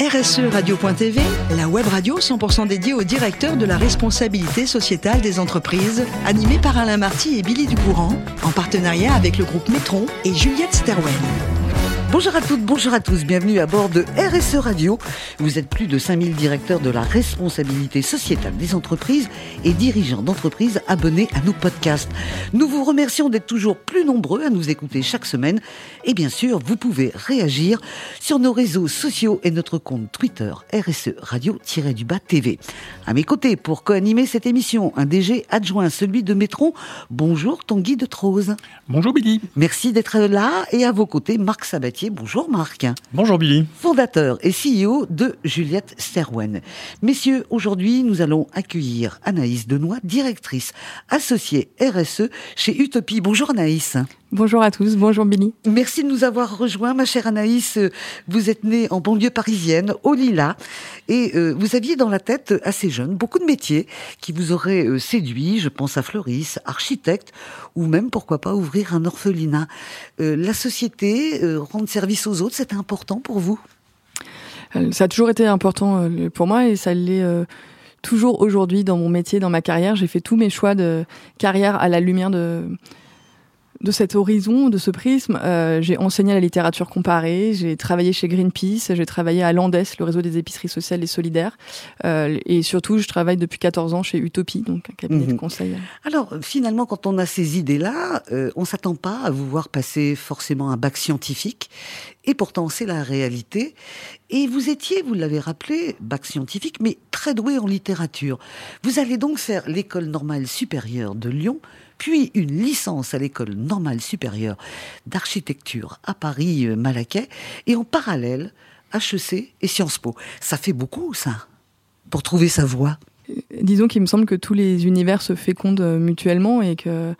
RSE Radio.tv, la web radio 100% dédiée au directeur de la responsabilité sociétale des entreprises, animée par Alain Marty et Billy Ducourant, en partenariat avec le groupe Metron et Juliette Sterwen. Bonjour à toutes, bonjour à tous, bienvenue à bord de RSE Radio. Vous êtes plus de 5000 directeurs de la responsabilité sociétale des entreprises et dirigeants d'entreprises abonnés à nos podcasts. Nous vous remercions d'être toujours plus nombreux à nous écouter chaque semaine et bien sûr, vous pouvez réagir sur nos réseaux sociaux et notre compte Twitter RSE Radio-du-Bas TV. À mes côtés, pour co-animer cette émission, un DG adjoint, celui de Métron. Bonjour Tanguy de Trose. Bonjour Billy. Merci d'être là et à vos côtés, Marc Sabatier Bonjour Marc. Bonjour Billy. Fondateur et CEO de Juliette Sterwen. Messieurs, aujourd'hui, nous allons accueillir Anaïs Denoy, directrice associée RSE chez Utopie. Bonjour Anaïs. Bonjour à tous, bonjour Billy. Merci de nous avoir rejoints, ma chère Anaïs. Vous êtes née en banlieue parisienne, au Lila, et euh, vous aviez dans la tête, assez jeune, beaucoup de métiers qui vous auraient euh, séduit. Je pense à Floris, architecte, ou même, pourquoi pas, ouvrir un orphelinat. Euh, la société, rendre service aux autres, c'était important pour vous? Ça a toujours été important pour moi, et ça l'est toujours aujourd'hui dans mon métier, dans ma carrière. J'ai fait tous mes choix de carrière à la lumière de de cet horizon, de ce prisme, euh, j'ai enseigné la littérature comparée, j'ai travaillé chez Greenpeace, j'ai travaillé à Landes, le réseau des épiceries sociales et solidaires, euh, et surtout je travaille depuis 14 ans chez Utopie, donc un cabinet de mhm. conseil. Alors finalement, quand on a ces idées-là, euh, on s'attend pas à vous voir passer forcément un bac scientifique, et pourtant c'est la réalité. Et vous étiez, vous l'avez rappelé, bac scientifique, mais très doué en littérature. Vous allez donc faire l'école normale supérieure de Lyon puis une licence à l'école normale supérieure d'architecture à Paris-Malaquais, euh, et en parallèle, HEC et Sciences Po. Ça fait beaucoup, ça, pour trouver sa voie. Disons qu'il me semble que tous les univers se fécondent euh, mutuellement et que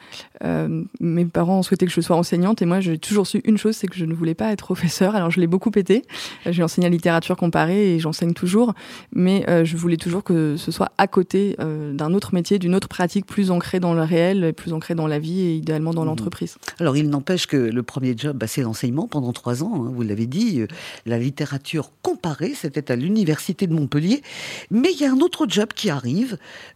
euh, mes parents souhaitaient que je sois enseignante et moi j'ai toujours su une chose, c'est que je ne voulais pas être professeur. Alors je l'ai beaucoup pété. J'ai enseigné la littérature comparée et j'enseigne toujours, mais euh, je voulais toujours que ce soit à côté d'un autre métier, d'une autre pratique plus ancrée dans le réel, plus ancrée dans la vie et idéalement dans mmh. l'entreprise. Alors il n'empêche que le premier job, bah, c'est l'enseignement pendant trois ans. Hein, vous l'avez dit, la littérature comparée, c'était à l'université de Montpellier, mais il y a un autre job qui arrive,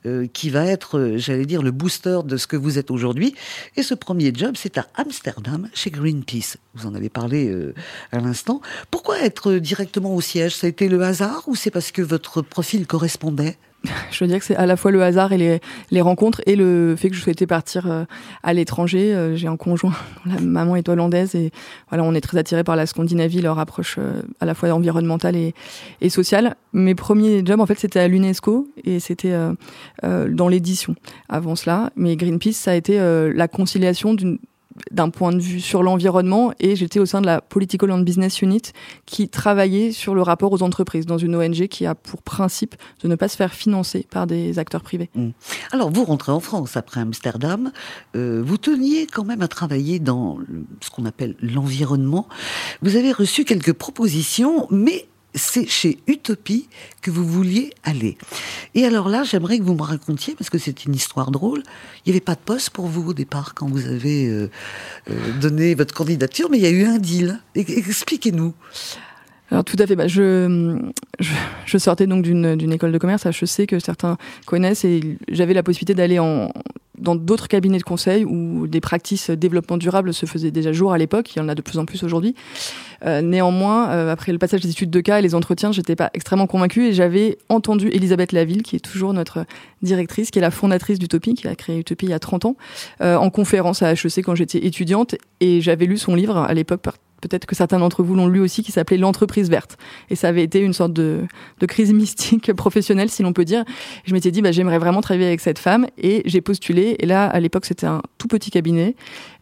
euh, qui va être, euh, j'allais dire, le booster de ce que vous êtes aujourd'hui. Et ce premier job, c'est à Amsterdam, chez Greenpeace. Vous en avez parlé euh, à l'instant. Pourquoi être directement au siège? Ça a été le hasard ou c'est parce que votre profil correspondait? je veux dire que c'est à la fois le hasard et les, rencontres et le fait que je souhaitais partir euh, à l'étranger. Euh, j'ai un conjoint, la maman est hollandaise et voilà, on est très attiré par la Scandinavie, leur approche euh, à la fois environnementale et, et sociale. Mes premiers jobs, en fait, c'était à l'UNESCO et c'était dans l'édition. Avant cela, mais Greenpeace, ça a été la conciliation d'une d'un point de vue sur l'environnement et j'étais au sein de la Political and Business Unit qui travaillait sur le rapport aux entreprises dans une ONG qui a pour principe de ne pas se faire financer par des acteurs privés. Mmh. Alors vous rentrez en France après Amsterdam, euh, vous teniez quand même à travailler dans ce qu'on appelle l'environnement. Vous avez reçu quelques propositions, mais c'est chez Utopie que vous vouliez aller. Et alors là, j'aimerais que vous me racontiez, parce que c'est une histoire drôle, il n'y avait pas de poste pour vous au départ quand vous avez euh, euh, donné votre candidature, mais il y a eu un deal. Expliquez-nous. Alors tout à fait. Bah, je, je, sortais donc d'une école de commerce Je sais que certains connaissent et j'avais la possibilité d'aller en dans d'autres cabinets de conseil où des pratiques développement durable se faisaient déjà jour à l'époque. Il y en a de plus en plus aujourd'hui. Euh, néanmoins, euh, après le passage des études de cas et les entretiens, j'étais pas extrêmement convaincue et j'avais entendu Elisabeth Laville, qui est toujours notre directrice, qui est la fondatrice d'Utopie, qui a créé Utopie il y a 30 ans, euh, en conférence à HEC quand j'étais étudiante et j'avais lu son livre à l'époque peut-être que certains d'entre vous l'ont lu aussi, qui s'appelait L'entreprise verte. Et ça avait été une sorte de, de crise mystique professionnelle, si l'on peut dire. Je m'étais dit, bah, j'aimerais vraiment travailler avec cette femme. Et j'ai postulé. Et là, à l'époque, c'était un tout petit cabinet.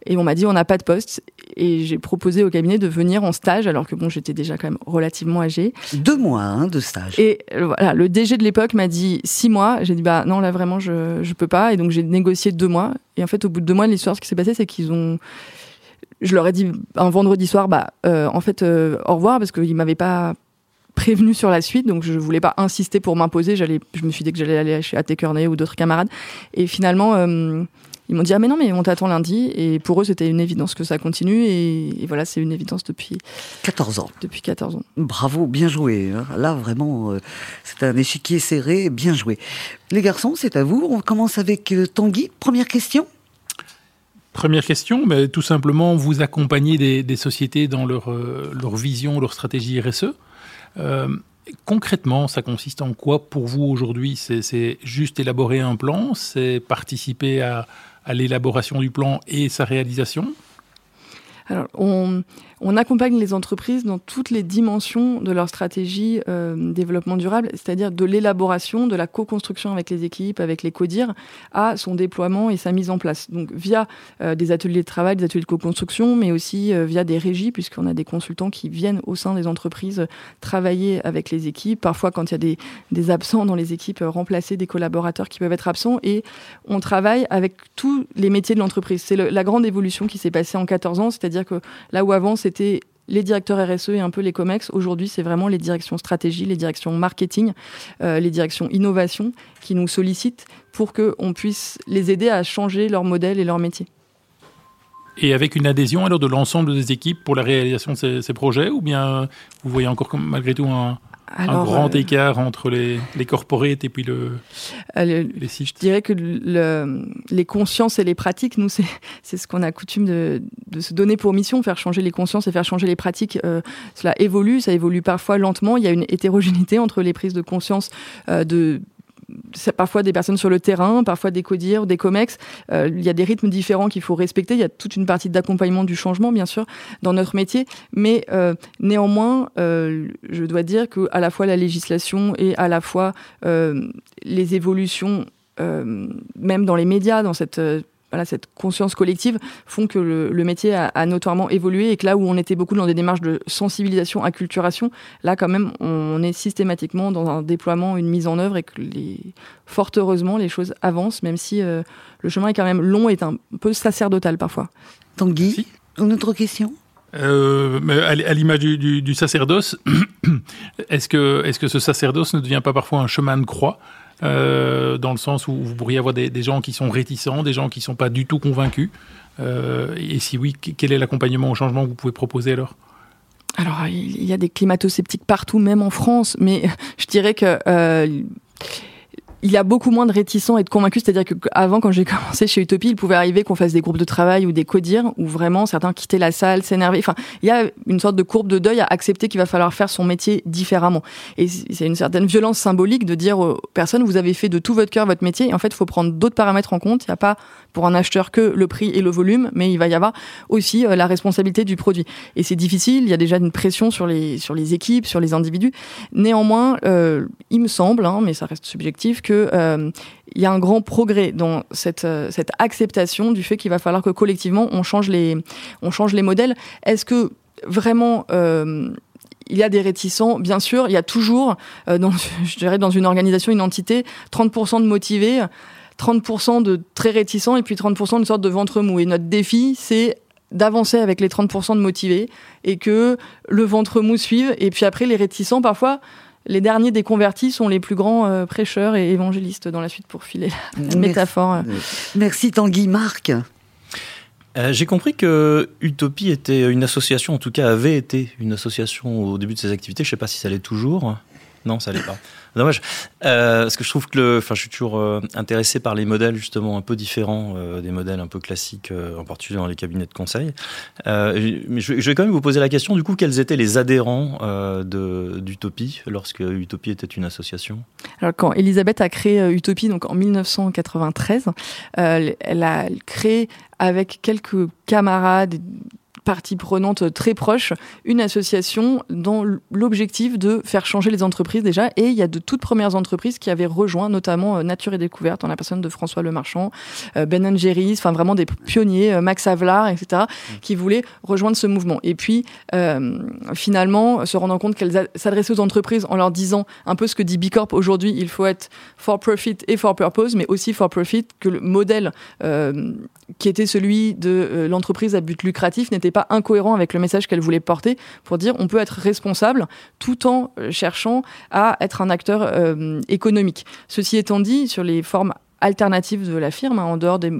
Et on m'a dit, on n'a pas de poste. Et j'ai proposé au cabinet de venir en stage, alors que bon, j'étais déjà quand même relativement âgée. Deux mois hein, de stage. Et voilà, le DG de l'époque m'a dit six mois. J'ai dit, bah non, là vraiment, je, je peux pas. Et donc, j'ai négocié deux mois. Et en fait, au bout de deux mois, l'histoire, ce qui s'est passé, c'est qu'ils ont je leur ai dit un vendredi soir, bah, euh, en fait, euh, au revoir, parce qu'ils m'avaient pas prévenu sur la suite, donc je voulais pas insister pour m'imposer. J'allais, je me suis dit que j'allais aller chez A.T. Kearney ou d'autres camarades. Et finalement, ils m'ont dit ah mais non mais on t'attend lundi et pour eux c'était une évidence que ça continue et, voilà c'est une évidence depuis 14 ans. Depuis 14 ans. Bravo, bien joué. Hein. Là vraiment euh, c'est un échiquier serré, bien joué. Les garçons, c'est à vous. On commence avec euh, Tanguy. Première question. Première question, mais tout simplement vous accompagnez des, sociétés dans leur, euh, leur vision, leur stratégie RSE. Concrètement, ça consiste en quoi pour vous aujourd'hui? C'est juste élaborer un plan, c'est participer à, à l'élaboration du plan et sa réalisation? Alors, on, on, accompagne les entreprises dans toutes les dimensions de leur stratégie euh, développement durable, c'est-à-dire de l'élaboration, de la co-construction avec les équipes, avec les CODIR, à son déploiement et sa mise en place. Donc, via euh, des ateliers de travail, des ateliers de co-construction, mais aussi euh, via des régies, puisqu'on a des consultants qui viennent au sein des entreprises travailler avec les équipes. Parfois, quand il y a des, des absents dans les équipes, remplacer des collaborateurs qui peuvent être absents. Et on travaille avec tous les métiers de l'entreprise. C'est la grande évolution qui s'est passée en 14 ans, c'est-à-dire que là où avant c'était les directeurs RSE et un peu les COMEX, aujourd'hui c'est vraiment les directions stratégie, les directions marketing, euh, les directions innovation qui nous sollicitent pour qu'on puisse les aider à changer leur modèle et leur métier. Et avec une adhésion alors de l'ensemble des équipes pour la réalisation de ces, projets, ou bien vous voyez encore malgré tout un, un grand euh, écart entre les, les corporates et puis le, euh, les Je dirais que le, les consciences et les pratiques, nous, c'est ce qu'on a coutume de, de, se donner pour mission, faire changer les consciences et faire changer les pratiques. Euh, cela évolue, ça évolue parfois lentement. Il y a une hétérogénéité entre les prises de conscience de c'est parfois des personnes sur le terrain, parfois des CODIR, des COMEX. Euh, il y a des rythmes différents qu'il faut respecter. Il y a toute une partie d'accompagnement du changement, bien sûr, dans notre métier. Mais euh, néanmoins, euh, je dois dire que à la fois la législation et à la fois les évolutions, même dans les médias, dans cette voilà, cette conscience collective font que le, métier a, notoirement évolué et que là où on était beaucoup dans des démarches de sensibilisation, acculturation, là quand même on est systématiquement dans un déploiement, une mise en œuvre et que les, fort heureusement les choses avancent même si euh, le chemin est quand même long et un peu sacerdotal parfois. Tanguy, une autre question? Euh, à l'image du, sacerdoce, est-ce que, est -ce que ce sacerdoce ne devient pas parfois un chemin de croix? Euh, dans le sens où vous pourriez avoir des, gens qui sont réticents, des gens qui ne sont pas du tout convaincus. Euh, et si oui, quel est l'accompagnement au changement que vous pouvez proposer alors? Alors, il y a des climato-sceptiques partout, même en France, mais je dirais que euh, il y a beaucoup moins de réticents et de convaincus. C'est-à-dire qu'avant, quand j'ai commencé chez Utopie, il pouvait arriver qu'on fasse des groupes de travail ou des codires où vraiment certains quittaient la salle, s'énervaient. Enfin, il y a une sorte de courbe de deuil à accepter qu'il va falloir faire son métier différemment. Et c'est une certaine violence symbolique de dire aux personnes, vous avez fait de tout votre cœur votre métier et en fait, il faut prendre d'autres paramètres en compte. Il n'y a pas pour un acheteur que le prix et le volume, mais il va y avoir aussi euh, la responsabilité du produit. Et c'est difficile, il y a déjà une pression sur les, sur les équipes, sur les individus. Néanmoins, euh, il me semble, hein, mais ça reste subjectif, que euh, il y a un grand progrès dans cette, cette acceptation du fait qu'il va falloir que collectivement on change les, on change les modèles. Est-ce que vraiment il y a des réticents, bien sûr, il y a toujours, dans, je dirais, dans une organisation, une entité, 30% de motivés, 30% de très réticents et puis 30% de sorte de ventre mou. Et notre défi, c'est d'avancer avec les 30% de motivés et que le ventre mou suive. Et puis après, les réticents, parfois, les derniers déconvertis sont les plus grands euh, prêcheurs et évangélistes dans la suite pour filer la, métaphore. Merci Tanguy. Marc euh, J'ai compris que Utopie était une association, en tout cas avait été une association au début de ses activités. Je ne sais pas si ça l'est toujours. Non, ça l'est pas. Dommage. Euh, parce que je trouve que enfin, je suis toujours euh, intéressé par les modèles justement un peu différents euh, des modèles un peu classiques, en particulier dans les cabinets de conseil. mais je, vais quand même vous poser la question du coup, quels étaient les adhérents d'Utopie lorsque Utopie était une association? Alors quand Elisabeth a créé Utopie, donc en 1993, elle a créé avec quelques camarades partie prenante très proche, une association dans l'objectif de faire changer les entreprises déjà. Et il y a de toutes premières entreprises qui avaient rejoint, notamment euh, Nature et Découverte, en la personne de François Lemarchand, euh, Ben Jerry's, enfin vraiment des pionniers, euh, Max Havelaar, etc., mmh. qui voulaient rejoindre ce mouvement. Et puis, finalement, se rendant compte qu'elles s'adressaient aux entreprises en leur disant un peu ce que dit Bicorp aujourd'hui, il faut être for profit et for purpose, mais aussi for profit, que le modèle qui était celui de l'entreprise à but lucratif n'était pas incohérent avec le message qu'elle voulait porter pour dire on peut être responsable tout en cherchant à être un acteur économique. Ceci étant dit, sur les formes alternative de la firme, hein, en dehors des,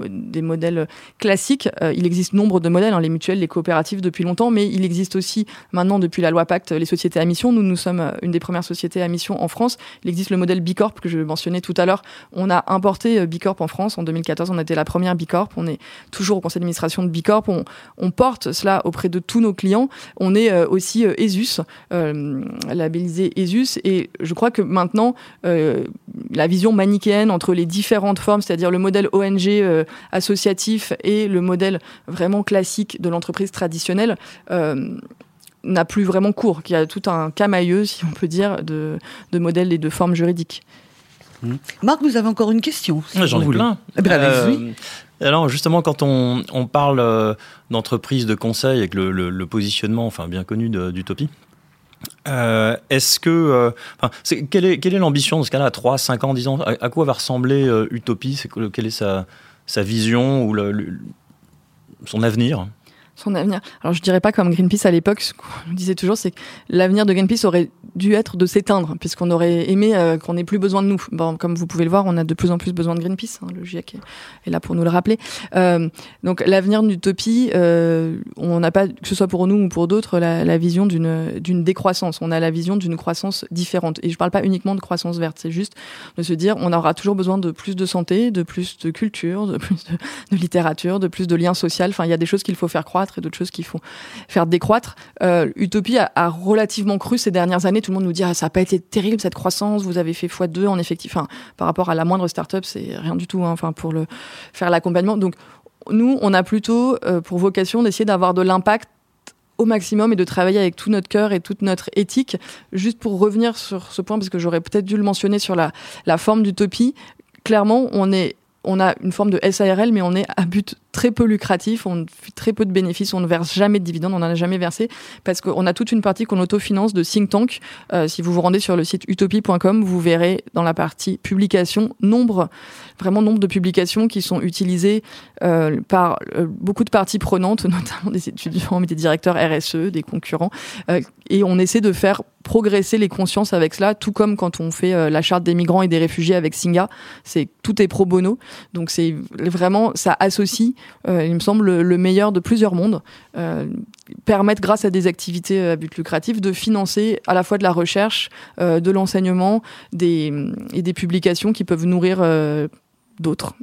modèles classiques. Euh, il existe nombre de modèles, hein, les mutuelles, les coopératives depuis longtemps, mais il existe aussi maintenant, depuis la loi Pacte, les sociétés à mission. Nous, nous sommes euh, une des premières sociétés à mission en France. Il existe le modèle Bicorp que je mentionnais tout à l'heure. On a importé euh, Bicorp en France en 2014. On été la première Bicorp. On est toujours au conseil d'administration de Bicorp. On, on, porte cela auprès de tous nos clients. On est aussi ESUS, labellisé ESUS. Et je crois que maintenant, la vision manichéenne entre les différents formes, c'est-à-dire le modèle ONG euh, associatif et le modèle vraiment classique de l'entreprise traditionnelle, euh, n'a plus vraiment cours, qu'il y a tout un camailleux, si on peut dire, de, de modèles et de formes juridiques. Mmh. Marc, vous avez encore une question J'en ai plein. Eh ben, euh, alors justement, quand on, on parle d'entreprise de conseil avec le, le, positionnement, enfin bien connu d'Utopie, euh, est-ce que. Euh, quelle est, quelle est l'ambition dans ce cas-là, à 3, 5 ans, 10 ans à, quoi va ressembler euh, Utopie? C'est, Quelle est sa, sa vision ou le, son avenir? Son avenir. Alors je dirais pas comme Greenpeace à l'époque, ce qu'on disait toujours, c'est que l'avenir de Greenpeace aurait dû être de s'éteindre, puisqu'on aurait aimé euh, qu'on n'ait plus besoin de nous. Bon, comme vous pouvez le voir, on a de plus en plus besoin de Greenpeace. Hein, le GIEC est, là pour nous le rappeler. Euh, donc l'avenir d'Utopie, euh, on n'a pas, que ce soit pour nous ou pour d'autres, la, vision d'une décroissance. On a la vision d'une croissance différente. Et je parle pas uniquement de croissance verte, c'est juste de se dire, on aura toujours besoin de plus de santé, de plus de culture, de plus de, de littérature, de plus de liens sociaux. Enfin, il y a des choses qu'il faut faire croître et d'autres choses qu'il faut faire décroître. Euh, Utopie a, a relativement cru ces dernières années tout le monde nous dit ah, ça n'a pas été terrible cette croissance, vous avez fait x2 en effectif. Enfin, par rapport à la moindre start-up, c'est rien du tout. Hein, enfin, pour le faire l'accompagnement. Donc, nous, on a plutôt euh, pour vocation d'essayer d'avoir de l'impact au maximum et de travailler avec tout notre cœur et toute notre éthique. Juste pour revenir sur ce point, parce que j'aurais peut-être dû le mentionner sur la, la forme d'utopie, clairement, on est on a une forme de SARL, mais on est à but très peu lucratif, on fait très peu de bénéfices, on ne verse jamais de dividendes, on n'en a jamais versé, parce qu'on a toute une partie qu'on autofinance de think tank. Euh, si vous vous rendez sur le site utopie.com, vous verrez dans la partie publication nombre, vraiment nombre de publications qui sont utilisées euh, par euh, beaucoup de parties prenantes, notamment des étudiants, des directeurs RSE, des concurrents, et on essaie de faire progresser les consciences avec cela, tout comme quand on fait la charte des migrants et des réfugiés avec Singa, c'est tout est pro bono, donc c'est vraiment ça associe il me semble, le meilleur de plusieurs mondes, euh, permettre, grâce à des activités à but lucratif, de financer à la fois de la recherche, euh, de l'enseignement et des publications qui peuvent nourrir d'autres.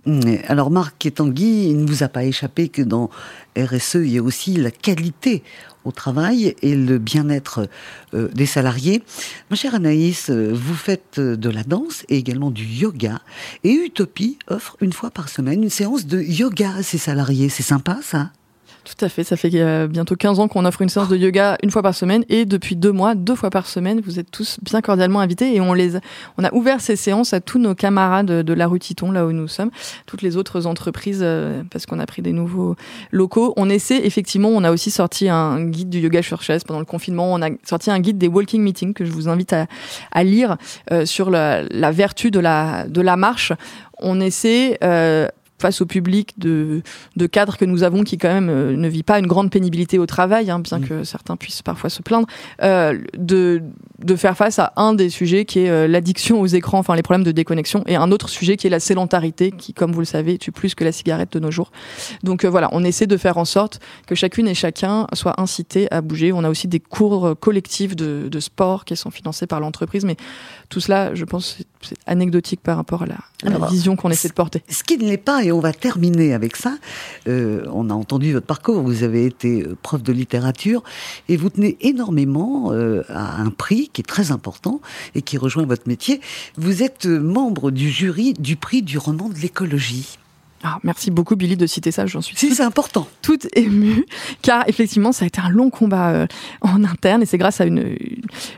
Alors Marc Tanguy, il ne vous a pas échappé que dans RSE, il y a aussi la qualité au travail et le bien-être euh, des salariés. Ma chère Anaïs, euh, vous faites euh, de la danse et également du yoga. Et Utopie offre une fois par semaine une séance de yoga à ses salariés. C'est sympa ça? Tout à fait, ça fait euh, bientôt 15 ans qu'on offre une séance de yoga une fois par semaine et depuis deux mois, deux fois par semaine, vous êtes tous bien cordialement invités et on les, on a ouvert ces séances à tous nos camarades de la rue Titon, là où nous sommes, toutes les autres entreprises, euh, parce qu'on a pris des nouveaux locaux. On essaie, effectivement, on a aussi sorti un guide du yoga sur chaise pendant le confinement, on a sorti un guide des walking meetings que je vous invite à, lire euh, sur la, vertu de la, de la marche. On essaie, face au public de, de cadres que nous avons qui quand même euh, ne vit pas une grande pénibilité au travail, hein, bien mm. que certains puissent parfois se plaindre, euh, de, de faire face à un des sujets qui est euh, l'addiction aux écrans, enfin les problèmes de déconnexion, et un autre sujet qui est la sédentarité, qui, comme vous le savez, tue plus que la cigarette de nos jours. Donc euh, voilà, on essaie de faire en sorte que chacune et chacun soit incité à bouger. On a aussi des cours collectifs de, de sport qui sont financés par l'entreprise, mais tout cela, je pense, c'est anecdotique par rapport à la, la vision qu'on essaie de porter. Ce qui ne l'est pas et on va terminer avec ça. Euh, on a entendu votre parcours, vous avez été euh, prof de littérature et vous tenez énormément euh, à un prix qui est très important et qui rejoint votre métier. Vous êtes membre du jury du prix du roman de l'écologie. Ah, merci beaucoup Billy de citer ça, j'en suis si, c'est important. toute émue, car effectivement ça a été un long combat euh, en interne et c'est grâce à une,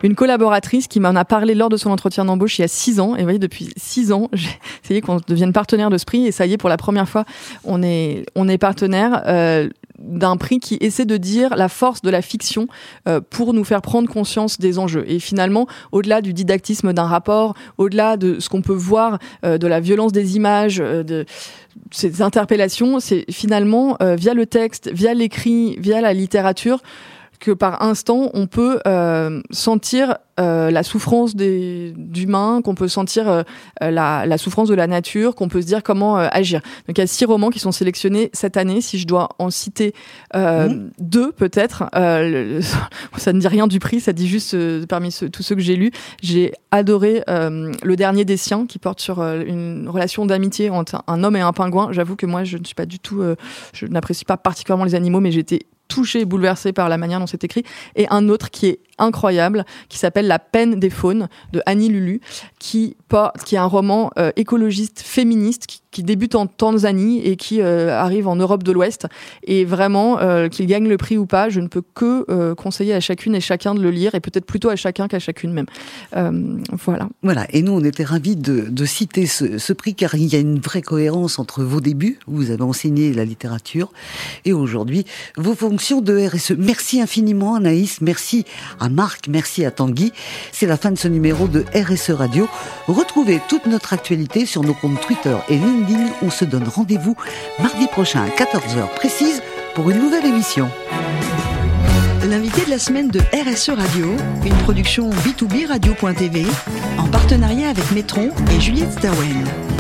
une collaboratrice qui m'en a parlé lors de son entretien d'embauche il y a six ans. Et vous voyez, depuis six ans, j'ai essayé qu'on devienne partenaire de prix et ça y est, pour la première fois, on est, on est partenaire. Euh, d'un prix qui essaie de dire la force de la fiction euh, pour nous faire prendre conscience des enjeux. Et finalement, au-delà du didactisme d'un rapport, au-delà de ce qu'on peut voir, euh, de la violence des images, euh, de ces interpellations, c'est finalement via le texte, via l'écrit, via la littérature, que par instant on peut euh, sentir euh, la souffrance des d'humains, qu'on peut sentir euh, la, la, souffrance de la nature, qu'on peut se dire comment agir. Donc il y a six romans qui sont sélectionnés cette année. Si je dois en citer mmh. deux peut-être, ça ne dit rien du prix, ça dit juste parmi tous ceux que j'ai lus, j'ai adoré le dernier des siens qui porte sur une relation d'amitié entre un homme et un pingouin. J'avoue que moi je ne suis pas du tout, je n'apprécie pas particulièrement les animaux, mais j'étais touché bouleversé par la manière dont c'est écrit, et un autre qui est incroyable, qui s'appelle La peine des faunes de Annie Lulu, qui, est un roman euh, écologiste féministe qui, débute en Tanzanie et qui euh, arrive en Europe de l'Ouest. Et vraiment, euh, qu'il gagne le prix ou pas, je ne peux que conseiller à chacune et chacun de le lire, et peut-être plutôt à chacun qu'à chacune même. voilà. Voilà, et nous, on était ravis de, citer ce, ce, prix, car il y a une vraie cohérence entre vos débuts, où vous avez enseigné la littérature, et aujourd'hui, vos fonctions de RSE. Merci infiniment, Anaïs. Merci Marc, merci à Tanguy. C'est la fin de ce numéro de RSE Radio. Retrouvez toute notre actualité sur nos comptes Twitter et LinkedIn. On se donne rendez-vous mardi prochain à 14h précise pour une nouvelle émission. L'invité de la semaine de RSE Radio, une production B2B Radio.tv en partenariat avec Metron et Juliette Stawen.